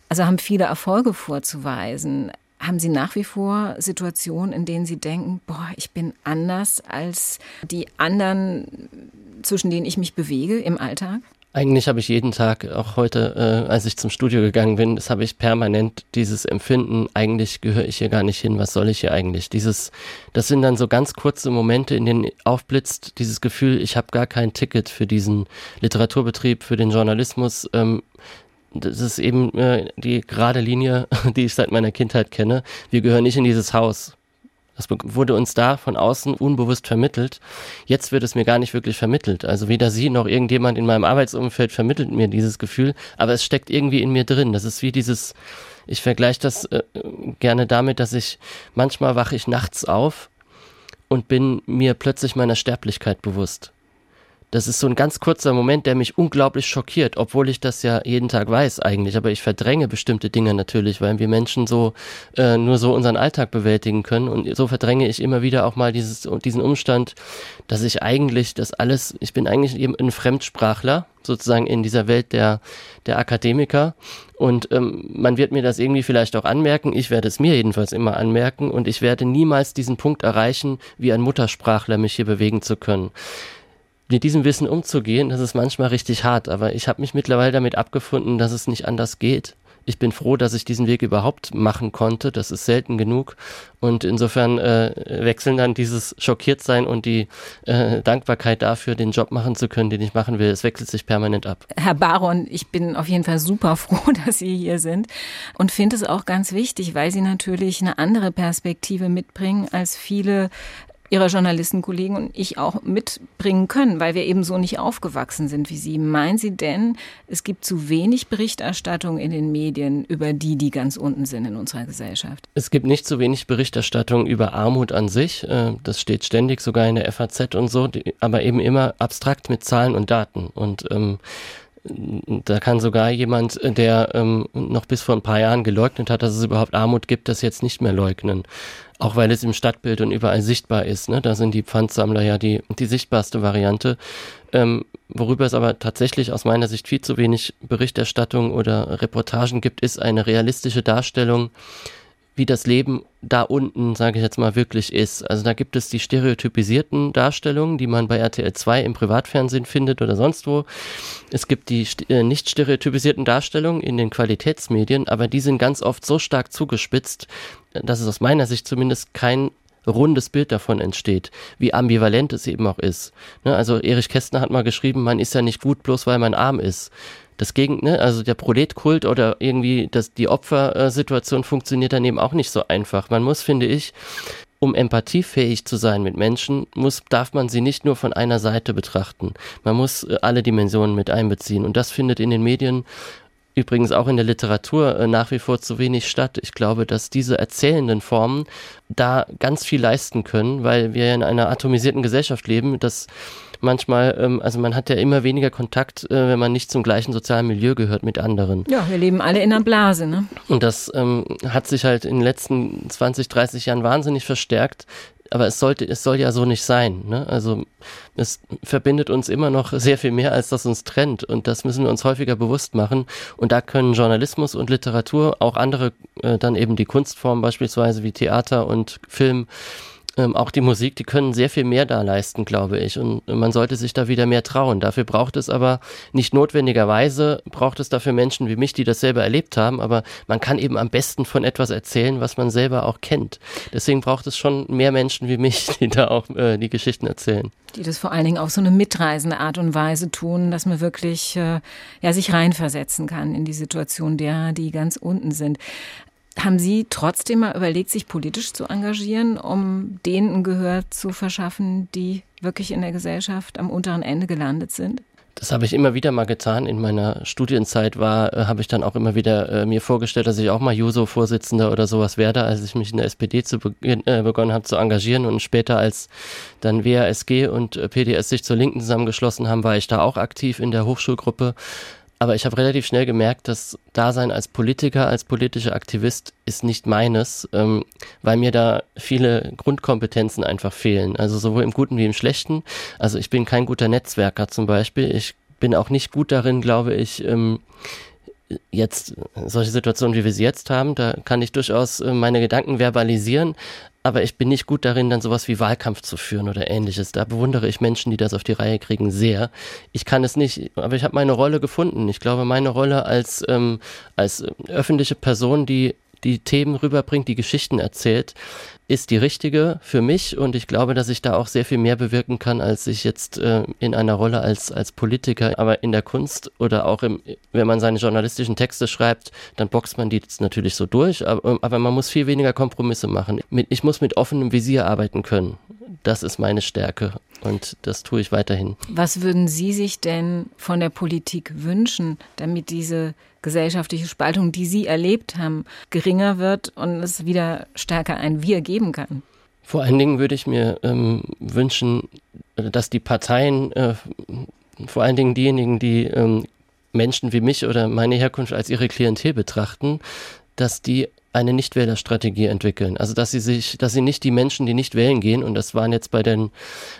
Also haben viele Erfolge vorzuweisen. Haben Sie nach wie vor Situationen, in denen Sie denken, boah, ich bin anders als die anderen, zwischen denen ich mich bewege im Alltag? Eigentlich habe ich jeden Tag, auch heute, äh, als ich zum Studio gegangen bin, das habe ich permanent dieses Empfinden, eigentlich gehöre ich hier gar nicht hin, was soll ich hier eigentlich? Dieses, das sind dann so ganz kurze Momente, in denen aufblitzt dieses Gefühl, ich habe gar kein Ticket für diesen Literaturbetrieb, für den Journalismus. Ähm, das ist eben äh, die gerade Linie, *laughs* die ich seit meiner Kindheit kenne. Wir gehören nicht in dieses Haus. Das wurde uns da von außen unbewusst vermittelt. Jetzt wird es mir gar nicht wirklich vermittelt. Also weder Sie noch irgendjemand in meinem Arbeitsumfeld vermittelt mir dieses Gefühl, aber es steckt irgendwie in mir drin. Das ist wie dieses, ich vergleiche das äh, gerne damit, dass ich manchmal wache ich nachts auf und bin mir plötzlich meiner Sterblichkeit bewusst. Das ist so ein ganz kurzer Moment, der mich unglaublich schockiert, obwohl ich das ja jeden Tag weiß eigentlich. Aber ich verdränge bestimmte Dinge natürlich, weil wir Menschen so äh, nur so unseren Alltag bewältigen können. Und so verdränge ich immer wieder auch mal dieses, diesen Umstand, dass ich eigentlich das alles, ich bin eigentlich eben ein Fremdsprachler, sozusagen in dieser Welt der, der Akademiker. Und ähm, man wird mir das irgendwie vielleicht auch anmerken. Ich werde es mir jedenfalls immer anmerken. Und ich werde niemals diesen Punkt erreichen, wie ein Muttersprachler mich hier bewegen zu können mit diesem Wissen umzugehen, das ist manchmal richtig hart, aber ich habe mich mittlerweile damit abgefunden, dass es nicht anders geht. Ich bin froh, dass ich diesen Weg überhaupt machen konnte. Das ist selten genug. Und insofern äh, wechseln dann dieses Schockiertsein und die äh, Dankbarkeit dafür, den Job machen zu können, den ich machen will. Es wechselt sich permanent ab. Herr Baron, ich bin auf jeden Fall super *laughs* froh, dass Sie hier sind und finde es auch ganz wichtig, weil Sie natürlich eine andere Perspektive mitbringen als viele Ihre Journalistenkollegen und ich auch mitbringen können, weil wir eben so nicht aufgewachsen sind wie Sie. Meinen Sie denn, es gibt zu wenig Berichterstattung in den Medien über die, die ganz unten sind in unserer Gesellschaft? Es gibt nicht zu wenig Berichterstattung über Armut an sich. Äh, das steht ständig sogar in der FAZ und so, aber eben immer abstrakt mit Zahlen und Daten. Und ähm, da kann sogar jemand, der ähm, noch bis vor ein paar Jahren geleugnet hat, dass es überhaupt Armut gibt, das jetzt nicht mehr leugnen. Auch weil es im Stadtbild und überall sichtbar ist. Ne? Da sind die Pfandsammler ja die, die sichtbarste Variante. Ähm, worüber es aber tatsächlich aus meiner Sicht viel zu wenig Berichterstattung oder Reportagen gibt, ist eine realistische Darstellung wie das Leben da unten, sage ich jetzt mal, wirklich ist. Also da gibt es die stereotypisierten Darstellungen, die man bei RTL 2 im Privatfernsehen findet oder sonst wo. Es gibt die äh, nicht stereotypisierten Darstellungen in den Qualitätsmedien, aber die sind ganz oft so stark zugespitzt, dass es aus meiner Sicht zumindest kein rundes Bild davon entsteht, wie ambivalent es eben auch ist. Ne, also Erich Kästner hat mal geschrieben, man ist ja nicht gut, bloß weil man arm ist das Gegen, ne, also der Proletkult oder irgendwie das, die Opfersituation funktioniert dann eben auch nicht so einfach. Man muss, finde ich, um empathiefähig zu sein mit Menschen, muss, darf man sie nicht nur von einer Seite betrachten. Man muss äh, alle Dimensionen mit einbeziehen. Und das findet in den Medien übrigens auch in der Literatur äh, nach wie vor zu wenig statt. Ich glaube, dass diese erzählenden Formen da ganz viel leisten können, weil wir in einer atomisierten Gesellschaft leben, dass manchmal, ähm, also man hat ja immer weniger Kontakt, äh, wenn man nicht zum gleichen sozialen Milieu gehört mit anderen. Ja, wir leben alle in einer Blase, ne? Und das ähm, hat sich halt in den letzten 20, 30 Jahren wahnsinnig verstärkt. Aber es sollte, es soll ja so nicht sein. Ne? Also es verbindet uns immer noch sehr viel mehr, als das uns trennt. Und das müssen wir uns häufiger bewusst machen. Und da können Journalismus und Literatur, auch andere, äh, dann eben die Kunstformen beispielsweise wie Theater und Film, ähm, auch die Musik, die können sehr viel mehr da leisten, glaube ich. Und man sollte sich da wieder mehr trauen. Dafür braucht es aber nicht notwendigerweise, braucht es dafür Menschen wie mich, die das selber erlebt haben. Aber man kann eben am besten von etwas erzählen, was man selber auch kennt. Deswegen braucht es schon mehr Menschen wie mich, die da auch äh, die Geschichten erzählen. Die das vor allen Dingen auf so eine mitreisende Art und Weise tun, dass man wirklich äh, ja, sich reinversetzen kann in die Situation derer, die ganz unten sind. Haben Sie trotzdem mal überlegt, sich politisch zu engagieren, um denen ein Gehör zu verschaffen, die wirklich in der Gesellschaft am unteren Ende gelandet sind? Das habe ich immer wieder mal getan. In meiner Studienzeit war, äh, habe ich dann auch immer wieder äh, mir vorgestellt, dass ich auch mal Juso-Vorsitzender oder sowas werde, als ich mich in der SPD zu beginn, äh, begonnen habe zu engagieren und später als dann WASG und äh, PDS sich zur Linken zusammengeschlossen haben, war ich da auch aktiv in der Hochschulgruppe aber ich habe relativ schnell gemerkt, dass Dasein als Politiker, als politischer Aktivist ist nicht meines, ähm, weil mir da viele Grundkompetenzen einfach fehlen. Also sowohl im Guten wie im Schlechten. Also ich bin kein guter Netzwerker zum Beispiel. Ich bin auch nicht gut darin, glaube ich, ähm, jetzt solche Situationen, wie wir sie jetzt haben, da kann ich durchaus äh, meine Gedanken verbalisieren, aber ich bin nicht gut darin, dann sowas wie Wahlkampf zu führen oder ähnliches. Da bewundere ich Menschen, die das auf die Reihe kriegen, sehr. Ich kann es nicht, aber ich habe meine Rolle gefunden. Ich glaube, meine Rolle als, ähm, als öffentliche Person, die die Themen rüberbringt, die Geschichten erzählt, ist die richtige für mich und ich glaube, dass ich da auch sehr viel mehr bewirken kann, als ich jetzt äh, in einer Rolle als, als Politiker. Aber in der Kunst oder auch im, wenn man seine journalistischen Texte schreibt, dann boxt man die jetzt natürlich so durch, aber, aber man muss viel weniger Kompromisse machen. Ich muss mit offenem Visier arbeiten können. Das ist meine Stärke und das tue ich weiterhin. Was würden Sie sich denn von der Politik wünschen, damit diese gesellschaftliche Spaltung, die Sie erlebt haben, geringer wird und es wieder stärker ein Wir geben kann? Vor allen Dingen würde ich mir ähm, wünschen, dass die Parteien, äh, vor allen Dingen diejenigen, die ähm, Menschen wie mich oder meine Herkunft als ihre Klientel betrachten, dass die eine Nichtwählerstrategie entwickeln. Also dass sie sich, dass sie nicht die Menschen, die nicht wählen gehen, und das waren jetzt bei den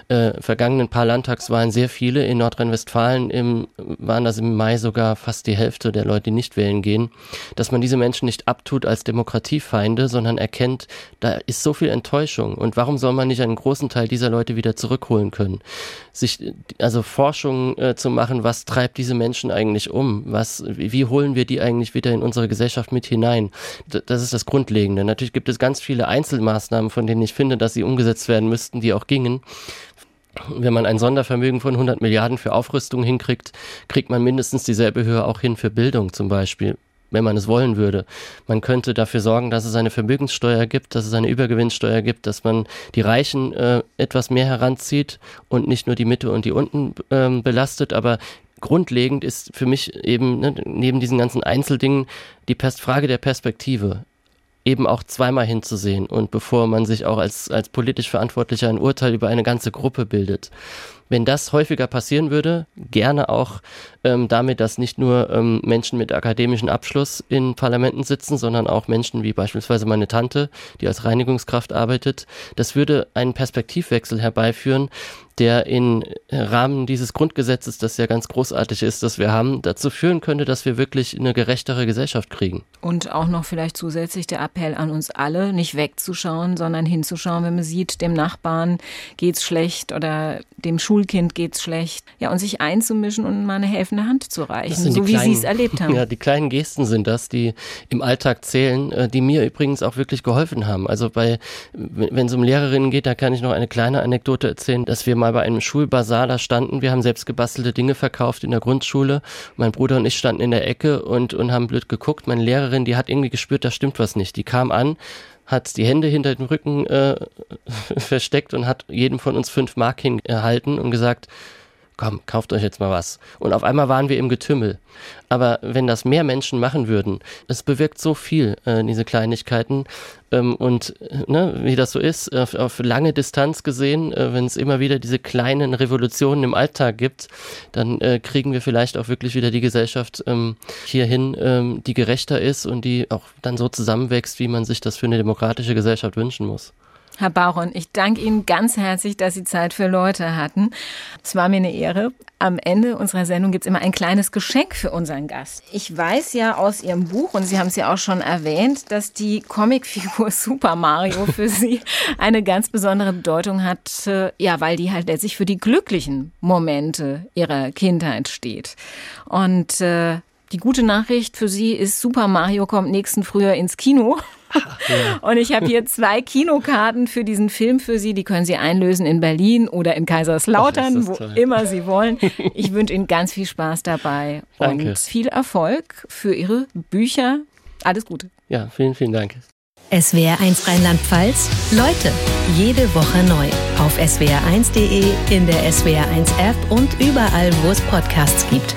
äh, vergangenen paar Landtagswahlen sehr viele, in Nordrhein-Westfalen im, waren das im Mai sogar fast die Hälfte der Leute, die nicht wählen gehen, dass man diese Menschen nicht abtut als Demokratiefeinde, sondern erkennt, da ist so viel Enttäuschung. Und warum soll man nicht einen großen Teil dieser Leute wieder zurückholen können? Sich, also Forschung äh, zu machen, was treibt diese Menschen eigentlich um? Was, wie, wie holen wir die eigentlich wieder in unsere Gesellschaft mit hinein? Das ist das Grundlegende. Natürlich gibt es ganz viele Einzelmaßnahmen, von denen ich finde, dass sie umgesetzt werden müssten, die auch gingen. Wenn man ein Sondervermögen von 100 Milliarden für Aufrüstung hinkriegt, kriegt man mindestens dieselbe Höhe auch hin für Bildung zum Beispiel wenn man es wollen würde. Man könnte dafür sorgen, dass es eine Vermögenssteuer gibt, dass es eine Übergewinnsteuer gibt, dass man die Reichen äh, etwas mehr heranzieht und nicht nur die Mitte und die unten ähm, belastet. Aber grundlegend ist für mich eben ne, neben diesen ganzen Einzeldingen die Pers Frage der Perspektive eben auch zweimal hinzusehen und bevor man sich auch als, als politisch Verantwortlicher ein Urteil über eine ganze Gruppe bildet. Wenn das häufiger passieren würde, gerne auch ähm, damit, dass nicht nur ähm, Menschen mit akademischem Abschluss in Parlamenten sitzen, sondern auch Menschen wie beispielsweise meine Tante, die als Reinigungskraft arbeitet. Das würde einen Perspektivwechsel herbeiführen, der im Rahmen dieses Grundgesetzes, das ja ganz großartig ist, dass wir haben, dazu führen könnte, dass wir wirklich eine gerechtere Gesellschaft kriegen. Und auch noch vielleicht zusätzlich der Appell an uns alle, nicht wegzuschauen, sondern hinzuschauen, wenn man sieht, dem Nachbarn geht's schlecht oder dem Schulkind geht's schlecht. Ja, und sich einzumischen und mal eine helfende Hand zu reichen, so wie Sie es erlebt haben. *laughs* Ja, die kleinen Gesten sind das, die im Alltag zählen, äh, die mir übrigens auch wirklich geholfen haben. Also bei, wenn es um Lehrerinnen geht, da kann ich noch eine kleine Anekdote erzählen, dass wir mal bei einem Schulbazar da standen. Wir haben selbst gebastelte Dinge verkauft in der Grundschule. Mein Bruder und ich standen in der Ecke und, und haben blöd geguckt. Meine Lehrerin, die hat irgendwie gespürt, da stimmt was nicht. Die kam an, hat die Hände hinter dem Rücken äh, *laughs* versteckt und hat jedem von uns fünf Mark hingehalten und gesagt, komm, kauft euch jetzt mal was. Und auf einmal waren wir im Getümmel. Aber wenn das mehr Menschen machen würden, es bewirkt so viel, äh, diese Kleinigkeiten. Ähm, und äh, ne, wie das so ist, auf, auf lange Distanz gesehen, äh, wenn es immer wieder diese kleinen Revolutionen im Alltag gibt, dann äh, kriegen wir vielleicht auch wirklich wieder die Gesellschaft ähm, hierhin, ähm, die gerechter ist und die auch dann so zusammenwächst, wie man sich das für eine demokratische Gesellschaft wünschen muss. Herr Bauron, ich danke Ihnen ganz herzlich, dass Sie Zeit für Leute hatten. Es war mir eine Ehre. Am Ende unserer Sendung gibt es immer ein kleines Geschenk für unseren Gast. Ich weiß ja aus Ihrem Buch, und Sie haben es ja auch schon erwähnt, dass die Comicfigur *laughs* Super Mario für Sie eine ganz besondere Bedeutung hat, äh, ja, weil die halt letztlich für die glücklichen Momente Ihrer Kindheit steht. Und äh, die gute Nachricht für Sie ist, Super Mario kommt nächsten Frühjahr ins Kino. *laughs* Und ich habe hier zwei Kinokarten für diesen Film für Sie. Die können Sie einlösen in Berlin oder in Kaiserslautern, Ach, wo toll. immer Sie wollen. *laughs* Ich wünsche Ihnen ganz viel Spaß dabei Danke. und viel Erfolg für Ihre Bücher. Alles Gute. Ja, vielen, vielen Dank. SWR1 Rheinland-Pfalz. Leute, jede Woche neu. Auf swr1.de, in der SWR1 App und überall, wo es Podcasts gibt.